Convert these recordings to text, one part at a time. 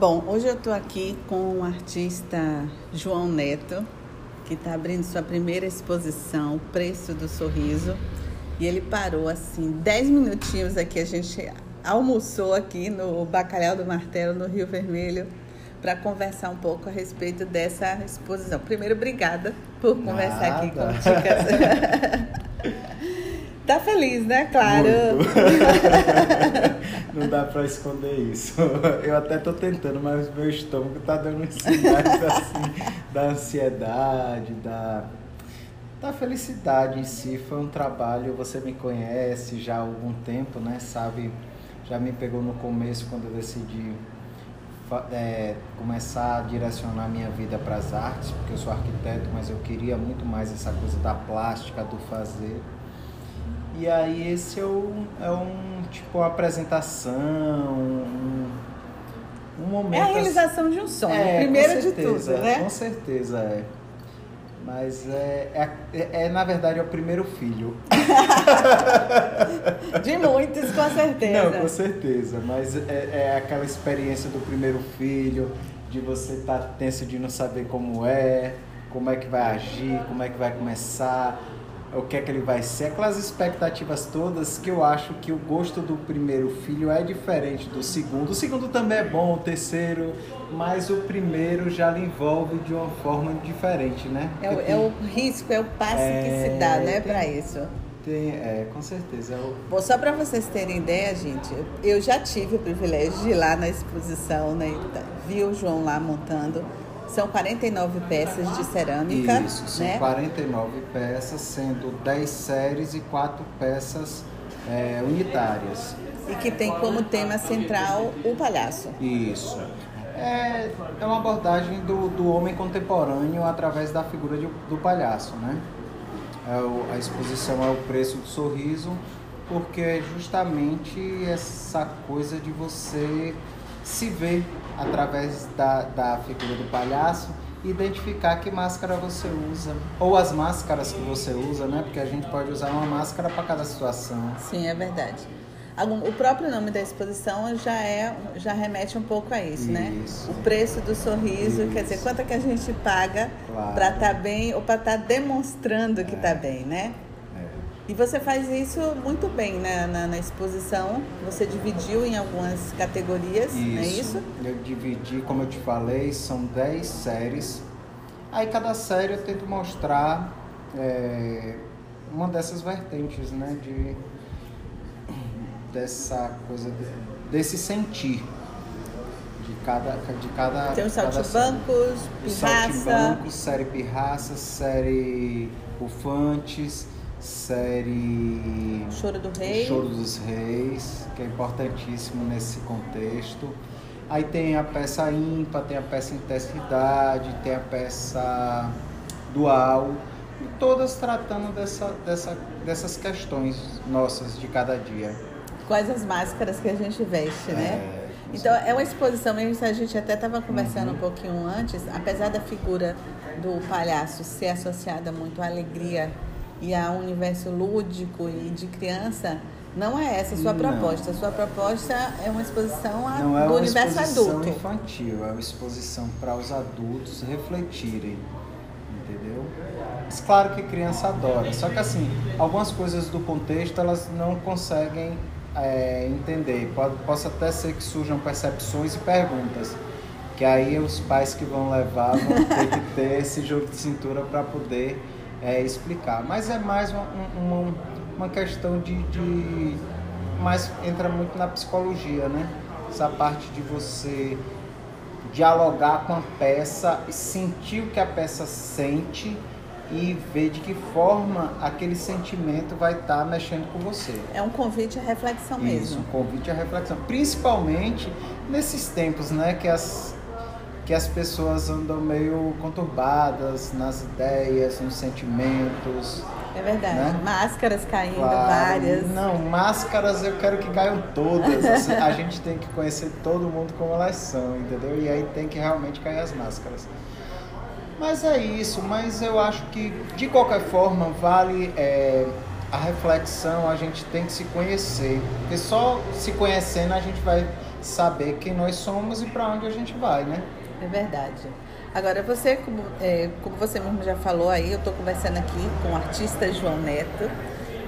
Bom, hoje eu estou aqui com o artista João Neto, que está abrindo sua primeira exposição, O Preço do Sorriso. E ele parou assim, 10 minutinhos aqui, a gente almoçou aqui no Bacalhau do Martelo, no Rio Vermelho, para conversar um pouco a respeito dessa exposição. Primeiro, obrigada por conversar Nada. aqui com Tá feliz, né? Claro. Não dá pra esconder isso. Eu até tô tentando, mas meu estômago tá dando sinais assim, da ansiedade, da, da felicidade em si. Foi um trabalho, você me conhece já há algum tempo, né? Sabe, já me pegou no começo quando eu decidi é, começar a direcionar minha vida para as artes, porque eu sou arquiteto, mas eu queria muito mais essa coisa da plástica, do fazer. E aí esse é um, é um tipo uma apresentação, um, um momento. É a assim- realização de um sonho, É, primeiro com de certeza, tudo, né? Com certeza, é. Mas é, é, é, na verdade, é o primeiro filho. De muitos, com certeza. Não, com certeza. Mas é, é aquela experiência do primeiro filho, de você estar tenso de não saber como é, como é que vai agir, como é que vai começar, o que é que ele vai ser. Aquelas expectativas todas que eu acho que o gosto do primeiro filho é diferente do segundo. O segundo também é bom, o terceiro, mas o primeiro já lhe envolve de uma forma diferente, né? É o, Porque é o risco, é o passo que se dá, É, né, tem- para isso. tem, é, com certeza. É o, Bom, só para vocês terem ideia, gente, eu já tive o privilégio de ir lá na exposição, né? Vi o João lá montando. São 49 peças de cerâmica, Isso, são né? 49 peças, sendo 10 séries e 4 peças é, unitárias. E que tem como tema central o palhaço. Isso. É, é uma abordagem do, do homem contemporâneo através da figura de- do palhaço, né? É o- a exposição é o preço do sorriso, porque é justamente essa coisa de você se ver através da, da figura do palhaço identificar que máscara você usa. Ou as máscaras que você usa, né? Porque a gente pode usar uma máscara para cada situação. Sim, é verdade. O próprio nome da exposição já é, já remete um pouco a isso, né? Isso. O preço do sorriso, quer dizer, Isso. quanto é que a gente paga Claro. para estar bem ou para estar demonstrando que está bem, né? E você faz isso muito bem né? na, na exposição. Você dividiu em algumas categorias, não é isso? Eu dividi, como eu te falei, são 10 séries. Aí cada série eu tento mostrar é, uma dessas vertentes, né? De, dessa coisa, de- desse sentir de cada. De cada Tem os saltimbancos, pirraça. Saltimbancos, série Pirraça, série Bufantes, série. Choro do Rei. Choro dos Reis, que é importantíssimo nesse contexto. Aí tem a peça ímpar, tem a peça intensidade, tem a peça dual, e todas tratando dessa, dessa, dessas questões nossas de cada dia. Quais as máscaras que a gente veste, né? É, com Então, é uma exposição mesmo, a gente até estava conversando Uhum. um pouquinho antes, apesar da figura do palhaço ser associada muito à alegria e a um universo lúdico e de criança, não é essa a sua proposta. A sua proposta é uma exposição a- Não é do uma universo exposição adulto. infantil, é uma exposição para os adultos refletirem, entendeu? Mas claro que criança adora, só que assim, algumas coisas do contexto elas não conseguem é, entender. Pode, possa até ser que surjam percepções e perguntas, que aí os pais que vão levar vão ter que ter esse jogo de cintura para poder é, explicar. Mas é mais uma, uma, uma questão de, de mas entra muito na psicologia, né? Essa parte de você dialogar com a peça e sentir o que a peça sente e ver de que forma aquele sentimento vai estar mexendo com você. É um convite à reflexão Isso, mesmo. um convite à reflexão. Principalmente nesses tempos, né, que as, que as pessoas andam meio conturbadas nas ideias, nos sentimentos. É verdade. Né? Máscaras caindo, Claro. várias. Não, máscaras eu quero que caiam todas. Assim, a gente tem que conhecer todo mundo como elas são, entendeu? E aí tem que realmente cair as máscaras. Mas é isso, mas eu acho que de qualquer forma vale é, a reflexão, a gente tem que se conhecer. Porque só se conhecendo a gente vai saber quem nós somos e para onde a gente vai, né? É verdade. Agora, você, como, é, como você mesmo já falou aí, eu estou conversando aqui com o artista João Neto,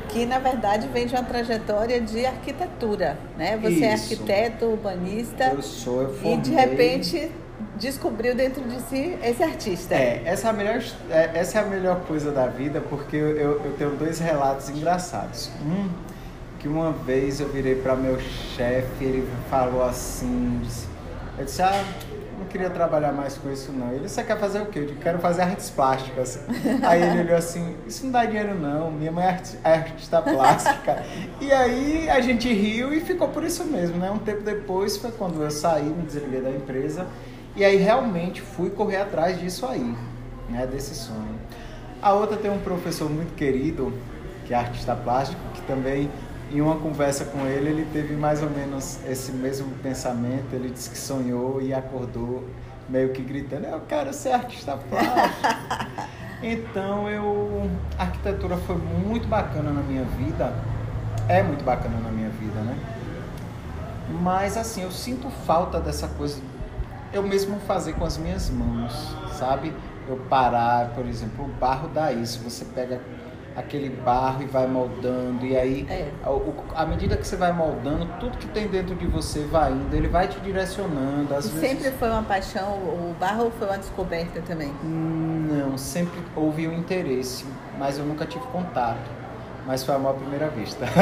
que na verdade vem de uma trajetória de arquitetura, né? Você é Isso. é arquiteto, urbanista. Eu sou, eu formei... E de repente descobriu dentro de si esse artista. É, essa é a melhor, é, essa é a melhor coisa da vida, porque eu, eu, tenho dois relatos engraçados. Um, que uma vez eu virei para meu chefe, ele falou assim, disse, eu disse, ah, queria trabalhar mais com isso não. Ele você quer fazer o quê? Eu disse, quero fazer artes plásticas. aí ele olhou assim, isso não dá dinheiro não, minha mãe é é artista plástica. e aí a gente riu e ficou por isso mesmo, né? Um tempo depois foi quando eu saí, me desliguei da empresa, e aí realmente fui correr atrás disso aí, né? Desse sonho. A outra tem um professor muito querido, que é artista plástico, que também em uma conversa com ele, ele teve mais ou menos esse mesmo pensamento. Ele disse que sonhou e acordou meio que gritando: Eu quero ser artista plástico. então, eu. A arquitetura foi muito bacana na minha vida. É muito bacana na minha vida, né? Mas, assim, eu sinto falta dessa coisa. Eu mesmo fazer com as minhas mãos, sabe? Eu parar, por exemplo, o barro dá isso. Você pega aquele barro e vai moldando e aí É. à medida que você vai moldando tudo que tem dentro de você vai indo ele vai te direcionando às E vezes sempre foi uma paixão, o barro foi uma descoberta também. não sempre houve um interesse mas eu nunca tive contato mas foi amor à primeira vista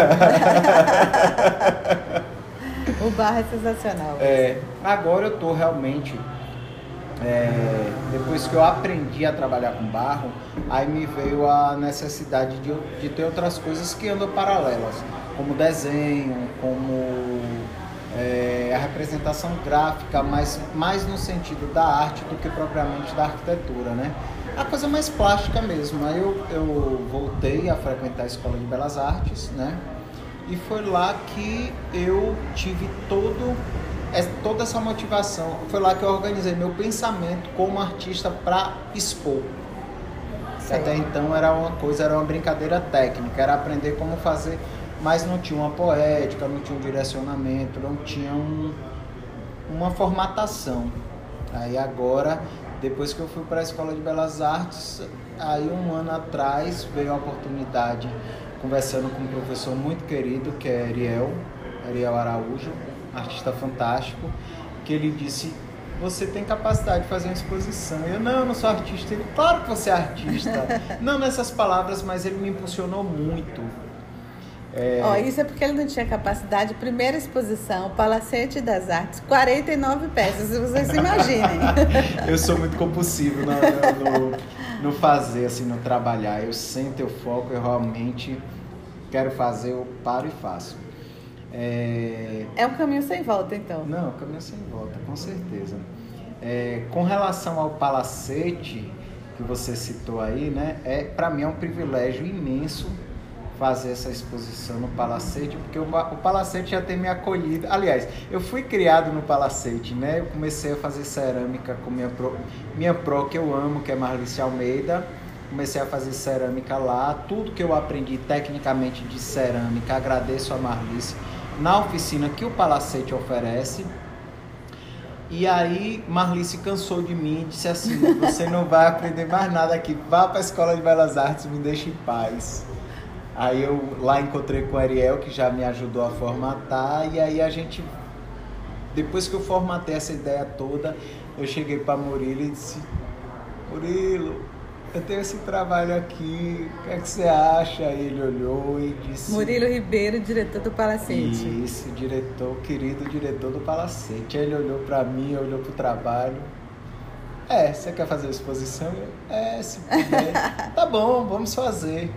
O barro é sensacional. É, agora eu tô realmente. É, depois que eu aprendi a trabalhar com barro, aí me veio a necessidade de, de ter outras coisas que andam paralelas, como desenho, como é, a representação gráfica, mas mais no sentido da arte do que propriamente da arquitetura, né? A coisa mais plástica mesmo. Aí eu, eu voltei a frequentar a Escola de Belas Artes, né? E foi lá que eu tive todo, é, toda essa motivação. Foi lá que eu organizei meu pensamento como artista para expor. Sei. Até então era uma coisa, era uma brincadeira técnica, era aprender como fazer, mas não tinha uma poética, não tinha um direcionamento, não tinha um, uma formatação. Aí agora, depois que eu fui para a Escola de Belas Artes, aí um ano atrás veio a oportunidade, conversando com um professor muito querido, que é Ariel, Ariel Araújo, artista fantástico, que ele disse, você tem capacidade de fazer uma exposição. Eu, não, eu não sou artista. Ele, claro que você é artista. não nessas palavras, mas ele me impulsionou muito. É, Ó, isso é porque ele não tinha capacidade. Primeira exposição, Palacete das Artes, 49 peças, vocês se imaginem. eu sou muito compulsivo no, no, no fazer, assim, no trabalhar. Eu sento, eu foco, eu realmente quero fazer, eu paro e faço. É, É um caminho sem volta, então. Não, caminho sem volta, com certeza. É, com relação ao palacete que você citou aí, né? É, para mim é um privilégio imenso fazer essa exposição no palacete, porque o, o palacete já tem me acolhido. Aliás, eu fui criado no palacete, né? Eu comecei a fazer cerâmica com minha pro, minha pro que eu amo, que é Marlice Almeida. Comecei a fazer cerâmica lá. Tudo que eu aprendi tecnicamente de cerâmica, agradeço a Marlice na oficina que o palacete oferece. E aí Marlice cansou de mim e disse assim: Você não vai aprender mais nada aqui, vá para a Escola de Belas Artes, me deixe em paz. Aí eu lá encontrei com o Ariel, que já me ajudou a formatar, e aí a gente, depois que eu formatei essa ideia toda, eu cheguei para Murilo e disse: Murilo, eu tenho esse trabalho aqui, o que é que você acha? Aí ele olhou e disse: Murilo Ribeiro, diretor do Palacete. isso, diretor, querido diretor do Palacete. Ele olhou pra mim, olhou pro trabalho. É, você quer fazer a exposição? É, se puder. tá bom, vamos fazer.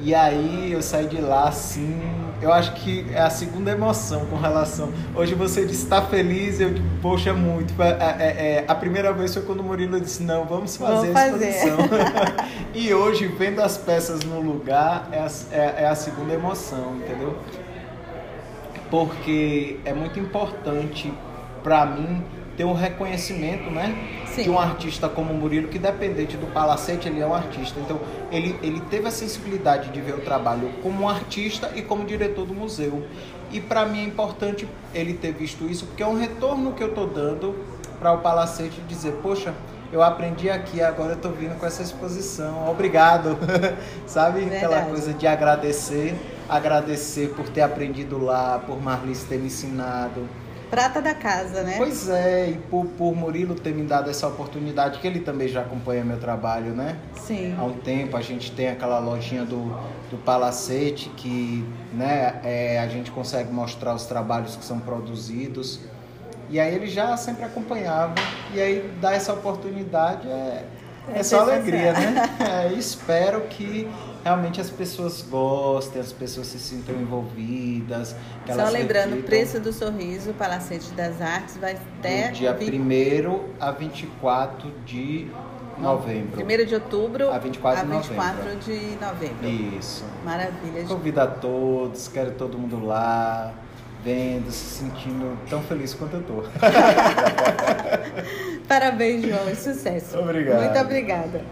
E aí eu saí de lá assim, eu acho que é a segunda emoção com relação. Hoje você disse está feliz, eu digo, poxa, muito. É, é, é, a primeira vez foi quando o Murilo disse, não, vamos fazer Vamos a exposição. e hoje, vendo as peças no lugar, é a, é, é a segunda emoção, entendeu? Porque é muito importante para mim ter um reconhecimento, né? Sim. De um artista como o Murilo, que dependente do palacete, ele é um artista. Então, ele, ele teve a sensibilidade de ver o trabalho como um artista e como diretor do museu. E para mim é importante ele ter visto isso, porque é um retorno que eu estou dando para o palacete dizer, poxa, eu aprendi aqui, agora eu tô vindo com essa exposição. Obrigado. Sabe? Verdade. Aquela coisa de agradecer, agradecer por ter aprendido lá, por Marlice ter me ensinado. Prata da casa, né? Pois é, e por, por Murilo ter me dado essa oportunidade, que ele também já acompanha meu trabalho, né? Sim. Há um tempo a gente tem aquela lojinha do, do Palacete que né, é, a gente consegue mostrar os trabalhos que são produzidos. E aí ele já sempre acompanhava. E aí dar essa oportunidade é, é, É só alegria, né? É, espero que realmente as pessoas gostem, as pessoas se sintam envolvidas. Só lembrando, o preço do sorriso, Palacete das Artes, vai até do dia vi- 1 a 24 de novembro. 1 de outubro A 24 de a 24 novembro. de novembro. Isso. Maravilha. gente. Convido a todos, quero todo mundo lá, vendo, se sentindo tão feliz quanto eu tô. Parabéns, João, e sucesso. Obrigado. Muito obrigada.